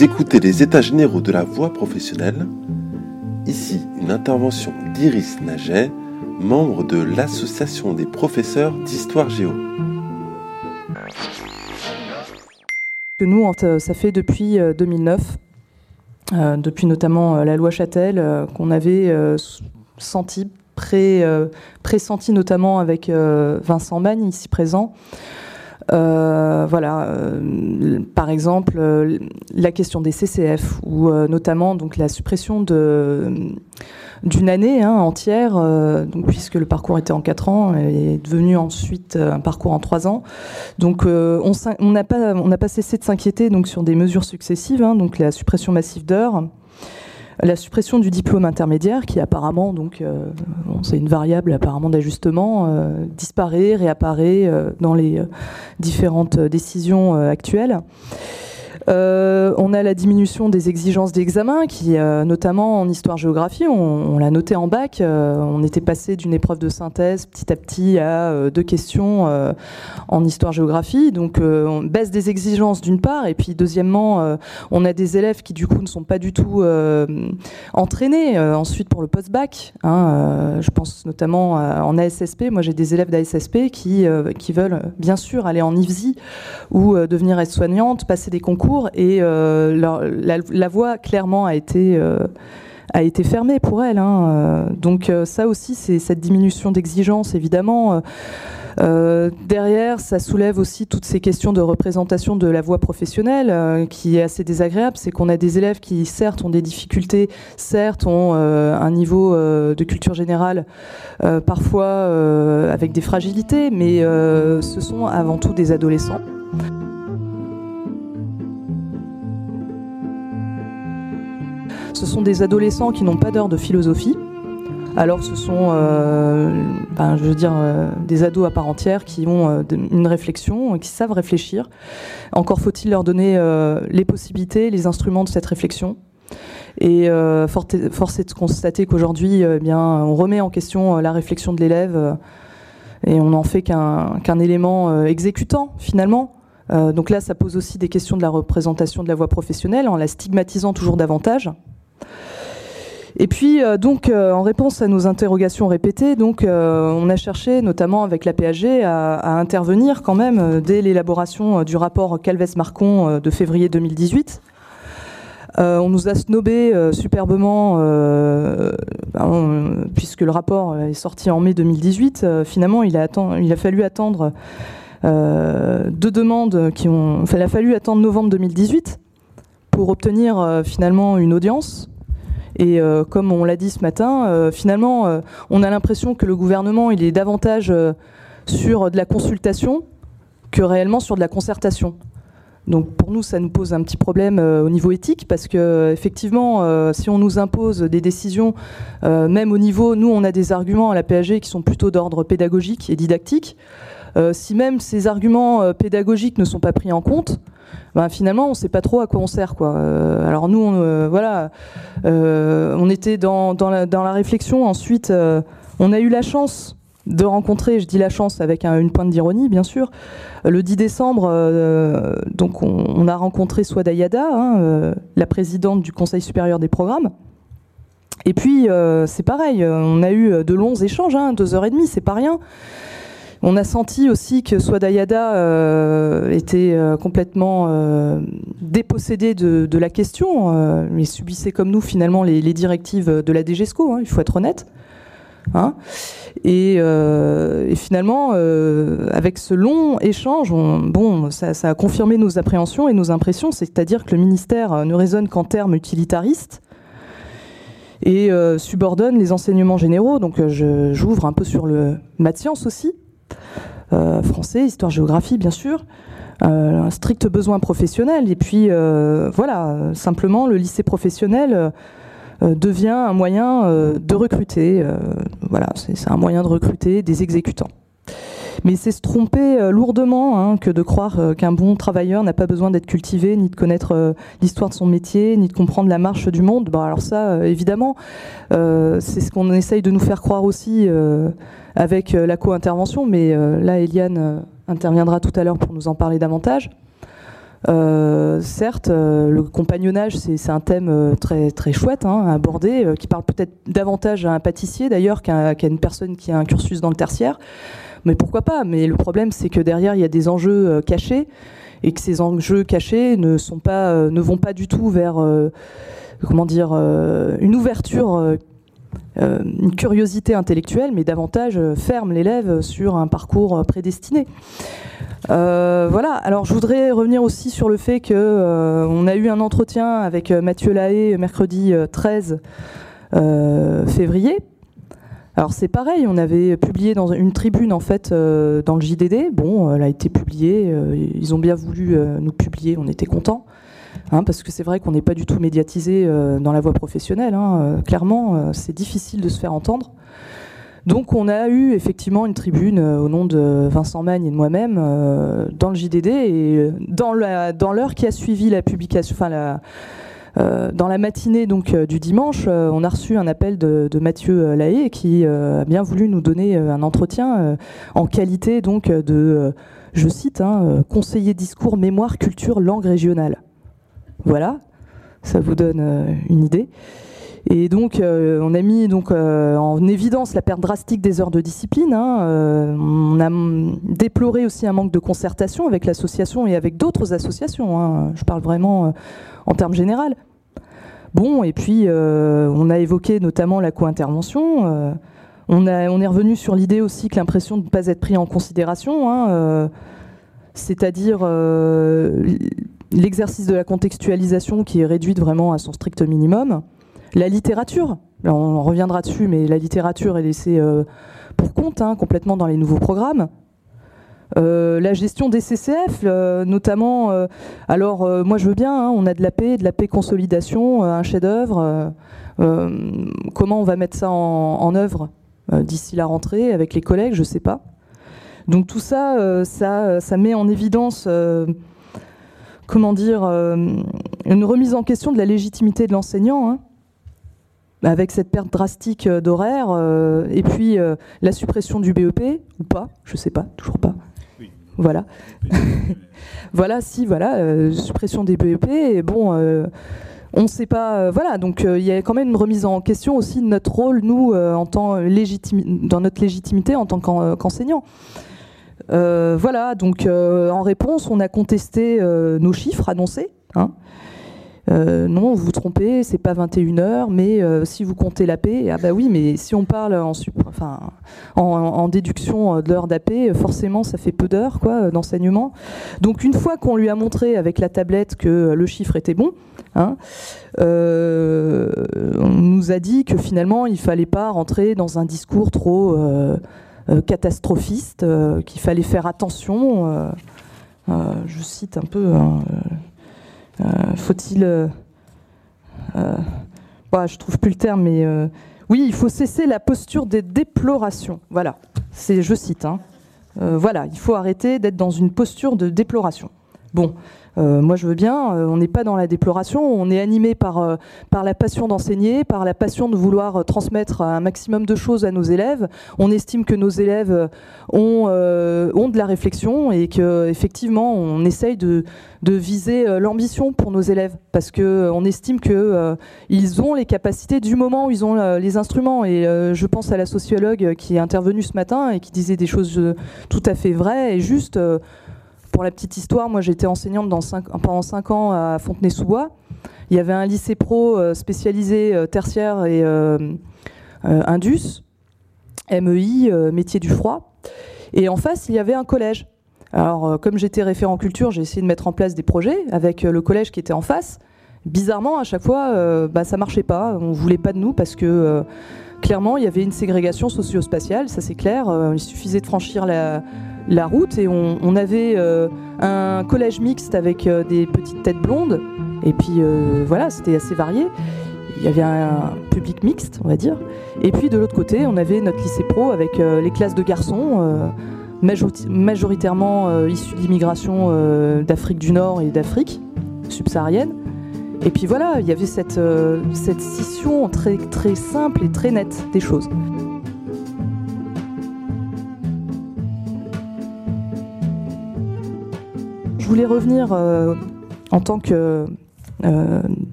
Vous écoutez les états généraux de la voie professionnelle. Ici, une intervention d'Iris Naget, membre de l'Association des professeurs d'histoire géo. Nous, ça fait depuis 2009, euh, euh, depuis notamment euh, la loi Châtel, qu'on avait senti, pressenti notamment avec Vincent Magne, ici présent, euh, voilà, euh, par exemple, euh, la question des CCF ou notamment donc la suppression d'une année hein, entière, donc, puisque le parcours était en quatre ans et est devenu ensuite un parcours en trois ans. Donc on n'a pas, pas cessé de s'inquiéter donc sur des mesures successives, hein, donc la suppression massive d'heures, la suppression du diplôme intermédiaire, qui apparemment, donc, euh, c'est une variable apparemment d'ajustement, euh, disparaît, réapparaît euh, dans les différentes décisions actuelles. Euh, on a la diminution des exigences d'examen, qui, euh, notamment en histoire-géographie, on, l'a noté en bac, euh, on était passé d'une épreuve de synthèse petit à petit à deux questions en histoire-géographie. Donc, on baisse des exigences d'une part, et puis deuxièmement, on a des élèves qui du coup ne sont pas du tout entraînés ensuite pour le post-bac. Hein, je pense notamment en ASSP. Moi, j'ai des élèves d'ASSP qui, qui veulent bien sûr aller en IFSI ou devenir aide-soignante, passer des concours et euh, la, voie clairement a été euh, a été fermée pour elle. Hein. Euh, donc ça aussi, c'est cette diminution d'exigence, évidemment. derrière, ça soulève aussi toutes ces questions de représentation de la voie professionnelle, qui est assez désagréable. C'est qu'on a des élèves qui, certes, ont des difficultés, certes, ont un niveau de culture générale, parfois avec des fragilités, mais ce sont avant tout des adolescents. Ce sont des adolescents qui n'ont pas d'heure de philosophie. Alors ce sont, euh, ben, je veux dire, euh, des ados à part entière qui ont euh, une réflexion, qui savent réfléchir. Encore faut-il leur donner les possibilités, les instruments de cette réflexion. Et force est de constater qu'aujourd'hui, eh bien, on remet en question la réflexion de l'élève et on n'en fait qu'un élément exécutant finalement. donc là, ça pose aussi des questions de la représentation de la voie professionnelle en la stigmatisant toujours davantage. Et puis, euh, donc, euh, en réponse à nos interrogations répétées, donc, euh, on a cherché, notamment avec la PAG, à, intervenir quand même dès l'élaboration du rapport Calves-Marcon de février 2018. on nous a snobé superbement, ben, puisque le rapport est sorti en mai 2018. finalement, il a, il a, fallu attendre deux demandes qui ont. il a fallu attendre novembre 2018 pour obtenir finalement une audience et euh, comme on l'a dit ce matin, euh, finalement, euh, on a l'impression que le gouvernement, il est davantage sur de la consultation que réellement sur de la concertation. Donc pour nous, ça nous pose un petit problème au niveau éthique parce que effectivement, si on nous impose des décisions, même au niveau, nous, on a des arguments à la PAG qui sont plutôt d'ordre pédagogique et didactique. si même ces arguments pédagogiques ne sont pas pris en compte, ben, finalement, on ne sait pas trop à quoi on sert. Quoi. Euh, alors nous, on, euh, voilà, euh, on était dans, la, réflexion. Ensuite, on a eu la chance de rencontrer, je dis la chance avec une pointe d'ironie, bien sûr, le 10 décembre, donc on, a rencontré Swada Yada, hein, la présidente du Conseil supérieur des programmes. Et puis, c'est pareil, on a eu de longs échanges, hein, deux heures et demie, c'est pas rien. On a senti aussi que Swadayada euh, était euh, complètement euh, dépossédé de, la question. il subissait comme nous finalement les, directives de la DGESCO, hein, il faut être honnête. Hein. Et, finalement, avec ce long échange, bon, ça, a confirmé nos appréhensions et nos impressions, c'est-à-dire que le ministère ne raisonne qu'en termes utilitaristes et subordonne les enseignements généraux. Donc j'ouvre un peu sur le maths sciences aussi, français, histoire, géographie, bien sûr. Euh, un strict besoin professionnel. Et puis, euh, voilà, simplement, le lycée professionnel devient un moyen de recruter. voilà, c'est un moyen de recruter des exécutants. Mais c'est se tromper lourdement hein, que de croire qu'un bon travailleur n'a pas besoin d'être cultivé, ni de connaître l'histoire de son métier, ni de comprendre la marche du monde. Bon, alors ça, évidemment, c'est ce qu'on essaye de nous faire croire aussi avec euh, la co-intervention, mais euh, là, Eliane euh, interviendra tout à l'heure pour nous en parler davantage. Certes, le compagnonnage, c'est un thème très, très chouette hein, à aborder, qui parle peut-être davantage à un pâtissier d'ailleurs qu'à une personne qui a un cursus dans le tertiaire. Mais pourquoi pas? Mais le problème, c'est que derrière, il y a des enjeux cachés et que ces enjeux cachés ne, sont pas, ne vont pas du tout vers comment dire, une ouverture euh, une curiosité intellectuelle, mais davantage euh, ferme l'élève sur un parcours euh, prédestiné. voilà. Alors, je voudrais revenir aussi sur le fait que on a eu un entretien avec Mathieu Lahaye mercredi 13 février. Alors c'est pareil, on avait publié dans une tribune en fait dans le JDD. Bon, elle a été publiée. ils ont bien voulu nous publier, on était contents. Hein, parce que c'est vrai qu'on n'est pas du tout médiatisé euh, dans la voie professionnelle. Hein, euh, clairement, euh, c'est difficile de se faire entendre. Donc on a eu effectivement une tribune au nom de Vincent Magne et de moi-même dans le JDD et dans l'heure qui a suivi la publication, enfin dans la matinée donc du dimanche, on a reçu un appel de, Mathieu Lahaye qui a bien voulu nous donner un entretien en qualité donc de, je cite, hein, conseiller discours, mémoire, culture, langue régionale. Voilà, ça vous donne euh, une idée. Et donc, euh, on a mis donc, euh, en évidence la perte drastique des heures de discipline. Hein. on a déploré aussi un manque de concertation avec l'association et avec d'autres associations. Hein. Je parle vraiment en termes généraux. Bon, et puis on a évoqué notamment la co-intervention. on, est revenu sur l'idée aussi que l'impression de ne pas être pris en considération, hein, c'est-à-dire l'exercice de la contextualisation qui est réduite vraiment à son strict minimum, la littérature, on reviendra dessus, mais la littérature est laissée euh, pour compte hein, complètement dans les nouveaux programmes. Euh, la gestion des CCF, euh, notamment, alors moi je veux bien, hein, on a de la paix, de la paix consolidation, un chef-d'œuvre. comment on va mettre ça en, œuvre d'ici la rentrée avec les collègues, je ne sais pas. Donc tout ça, ça, ça, met en évidence comment dire, euh, une remise en question de la légitimité de l'enseignant, hein, avec cette perte drastique euh, d'horaire, euh, et puis la suppression du BEP, ou pas, je sais pas, toujours pas. Voilà. voilà, si, voilà, suppression des BEP, et bon on ne sait pas. voilà, donc il y a quand même une remise en question aussi de notre rôle, nous, en tant dans notre légitimité en tant qu'enseignants. Euh, voilà, donc euh, en réponse, on a contesté euh, nos chiffres annoncés. Hein. non, vous vous trompez, c'est pas 21 heures, mais si vous comptez l'AP, ah bah oui, mais si on parle en, enfin, en, déduction de l'heure d'AP, forcément ça fait peu d'heures d'enseignement. Donc une fois qu'on lui a montré avec la tablette que le chiffre était bon, hein, on nous a dit que finalement il fallait pas rentrer dans un discours trop catastrophiste, euh, qu'il fallait faire attention. Euh, je cite un peu. Hein, faut-il. Bah, je trouve plus le terme, mais oui, il faut cesser la posture des déplorations. Voilà, je cite. Hein. voilà, il faut arrêter d'être dans une posture de déploration. Bon, euh, moi, je veux bien. Euh, on n'est pas dans la déploration. On est animé par, euh, la passion d'enseigner, par la passion de vouloir transmettre un maximum de choses à nos élèves. On estime que nos élèves ont, ont de la réflexion et qu'effectivement, on essaye de, de viser l'ambition pour nos élèves parce qu'on estime qu'ils ont les capacités du moment où ils ont les instruments. Et je pense à la sociologue qui est intervenue ce matin et qui disait des choses tout à fait vraies et justes pour la petite histoire, moi j'étais enseignante pendant 5 ans à Fontenay-sous-Bois. Il y avait un lycée pro euh, spécialisé euh, tertiaire et euh, Indus, MEI, métier du froid. Et en face, il y avait un collège. Alors, comme j'étais référent culture, j'ai essayé de mettre en place des projets avec le collège qui était en face. Bizarrement, à chaque fois, bah, ça marchait pas. On voulait pas de nous parce que clairement, il y avait une ségrégation socio-spatiale, ça c'est clair. il suffisait de franchir la, la route et on, avait euh, un collège mixte avec euh, des petites têtes blondes et puis euh, voilà, c'était assez varié. Il y avait un, public mixte, on va dire. Et puis de l'autre côté, on avait notre lycée pro avec les classes de garçons, majoritairement issus d'immigration d'Afrique du Nord et d'Afrique subsaharienne. Et puis voilà, il y avait cette, cette scission très, très simple et très nette des choses. Voulais revenir euh, en tant que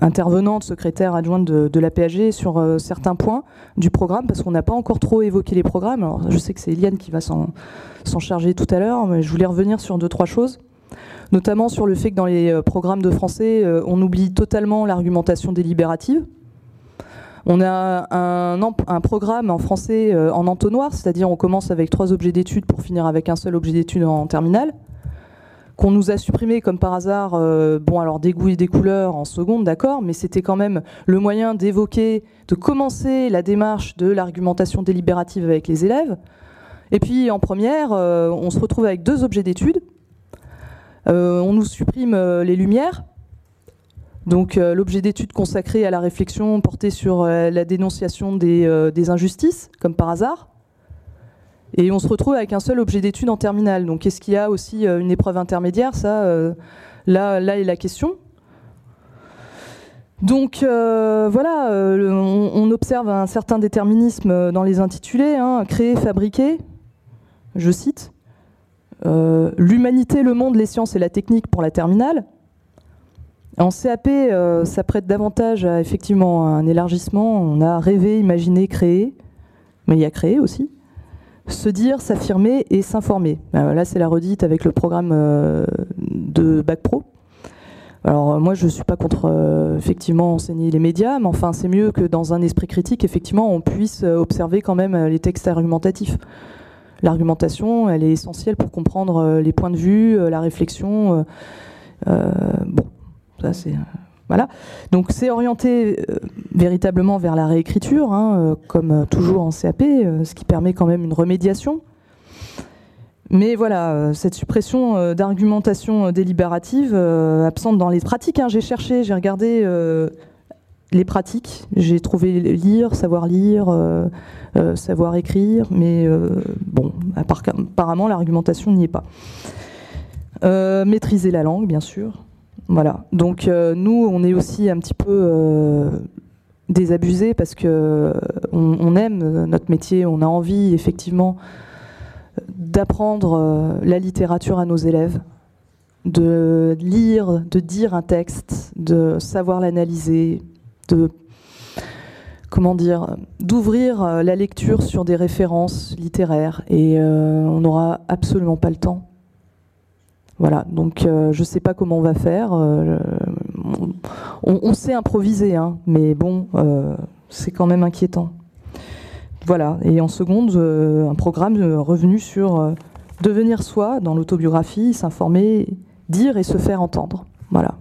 intervenante, secrétaire adjointe de, la PAG sur certains points du programme, parce qu'on n'a pas encore trop évoqué les programmes. Je sais que c'est Eliane qui va s'en charger tout à l'heure, mais je voulais revenir sur deux, trois choses notamment sur le fait que dans les programmes de français, on oublie totalement l'argumentation délibérative. On a un, programme en français euh, en entonnoir, c'est-à-dire on commence avec trois objets d'études pour finir avec un seul objet d'étude en terminale, qu'on nous a supprimé comme par hasard, euh, bon alors des goûts et des couleurs en seconde, d'accord, mais c'était quand même le moyen d'évoquer, de commencer la démarche de l'argumentation délibérative avec les élèves. Et puis en première, euh, on se retrouve avec deux objets d'études. on nous supprime les lumières, donc euh, l'objet d'étude consacré à la réflexion portait sur euh, la dénonciation euh, des, injustices, comme par hasard. Et on se retrouve avec un seul objet d'étude en terminale. Donc est-ce qu'il y a aussi une épreuve intermédiaire? Ça, là, là est la question. Donc voilà, on, observe un certain déterminisme dans les intitulés, hein, créer, fabriquer, je cite. L'humanité, le monde, les sciences et la technique pour la terminale. En CAP, euh, ça prête davantage à effectivement un élargissement. On a rêvé, imaginé, créé, mais il y a créé aussi. Se dire, s'affirmer et s'informer. Euh, là, c'est la redite avec le programme euh, de Bac Pro. Alors moi, je ne suis pas contre effectivement enseigner les médias, mais enfin, c'est mieux que dans un esprit critique, effectivement, on puisse observer quand même les textes argumentatifs. L'argumentation, elle est essentielle pour comprendre les points de vue, la réflexion. bon, c'est euh, voilà. Donc c'est orienté euh, véritablement vers la réécriture, hein, euh, comme toujours en CAP, ce qui permet quand même une remédiation. Mais voilà, cette suppression d'argumentation délibérative absente dans les pratiques. Hein. J'ai cherché, j'ai regardé les pratiques, j'ai trouvé lire, savoir lire, savoir écrire, mais bon, apparemment l'argumentation n'y est pas. maîtriser la langue, bien sûr. Voilà. Donc euh, nous, on est aussi un petit peu euh, désabusés parce que on, aime notre métier, on a envie effectivement d'apprendre euh, la littérature à nos élèves, de lire, de dire un texte, de savoir l'analyser, de comment dire, d'ouvrir la lecture sur des références littéraires. Et on n'aura absolument pas le temps voilà, donc euh, je ne sais pas comment on va faire. Euh, on, sait improviser, hein, mais bon, euh, c'est quand même inquiétant. Voilà, et en seconde, un programme revenu sur devenir soi dans l'autobiographie, s'informer, dire et se faire entendre. Voilà.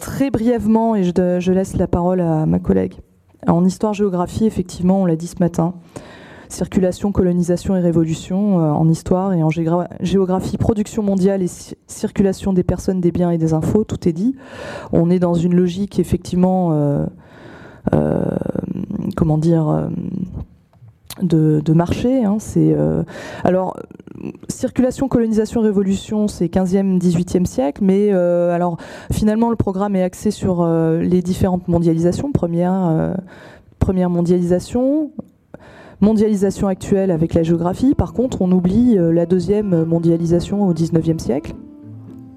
très brièvement, et je, je, laisse la parole à ma collègue. En histoire-géographie, effectivement, on l'a dit ce matin, circulation, colonisation et révolution euh, en histoire et en géographie, production mondiale et circulation des personnes, des biens et des infos, tout est dit. On est dans une logique effectivement, euh, euh, comment de, marché. Hein. alors circulation, colonisation, révolution, c'est 15e, 18e siècle, mais alors finalement le programme est axé sur les différentes mondialisations. Première mondialisation, mondialisation actuelle avec la géographie. Par contre, on oublie euh, la deuxième mondialisation au 19e siècle.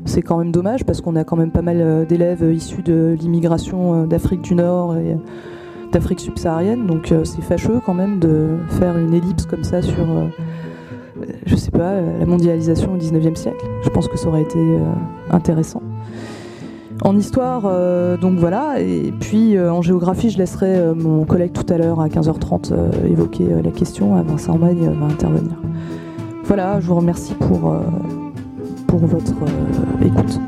C'est quand même dommage parce qu'on a quand même pas mal euh, d'élèves issus de l'immigration euh, d'Afrique du Nord et d'Afrique subsaharienne. Donc c'est fâcheux quand même de faire une ellipse comme ça sur, je sais pas, la mondialisation au 19e siècle. Je pense que ça aurait été intéressant. En histoire, euh, donc voilà, et puis euh, en géographie, je laisserai euh, mon collègue tout à l'heure à 15h30 évoquer la question, Vincent Magne va intervenir. Voilà, je vous remercie pour, pour votre écoute.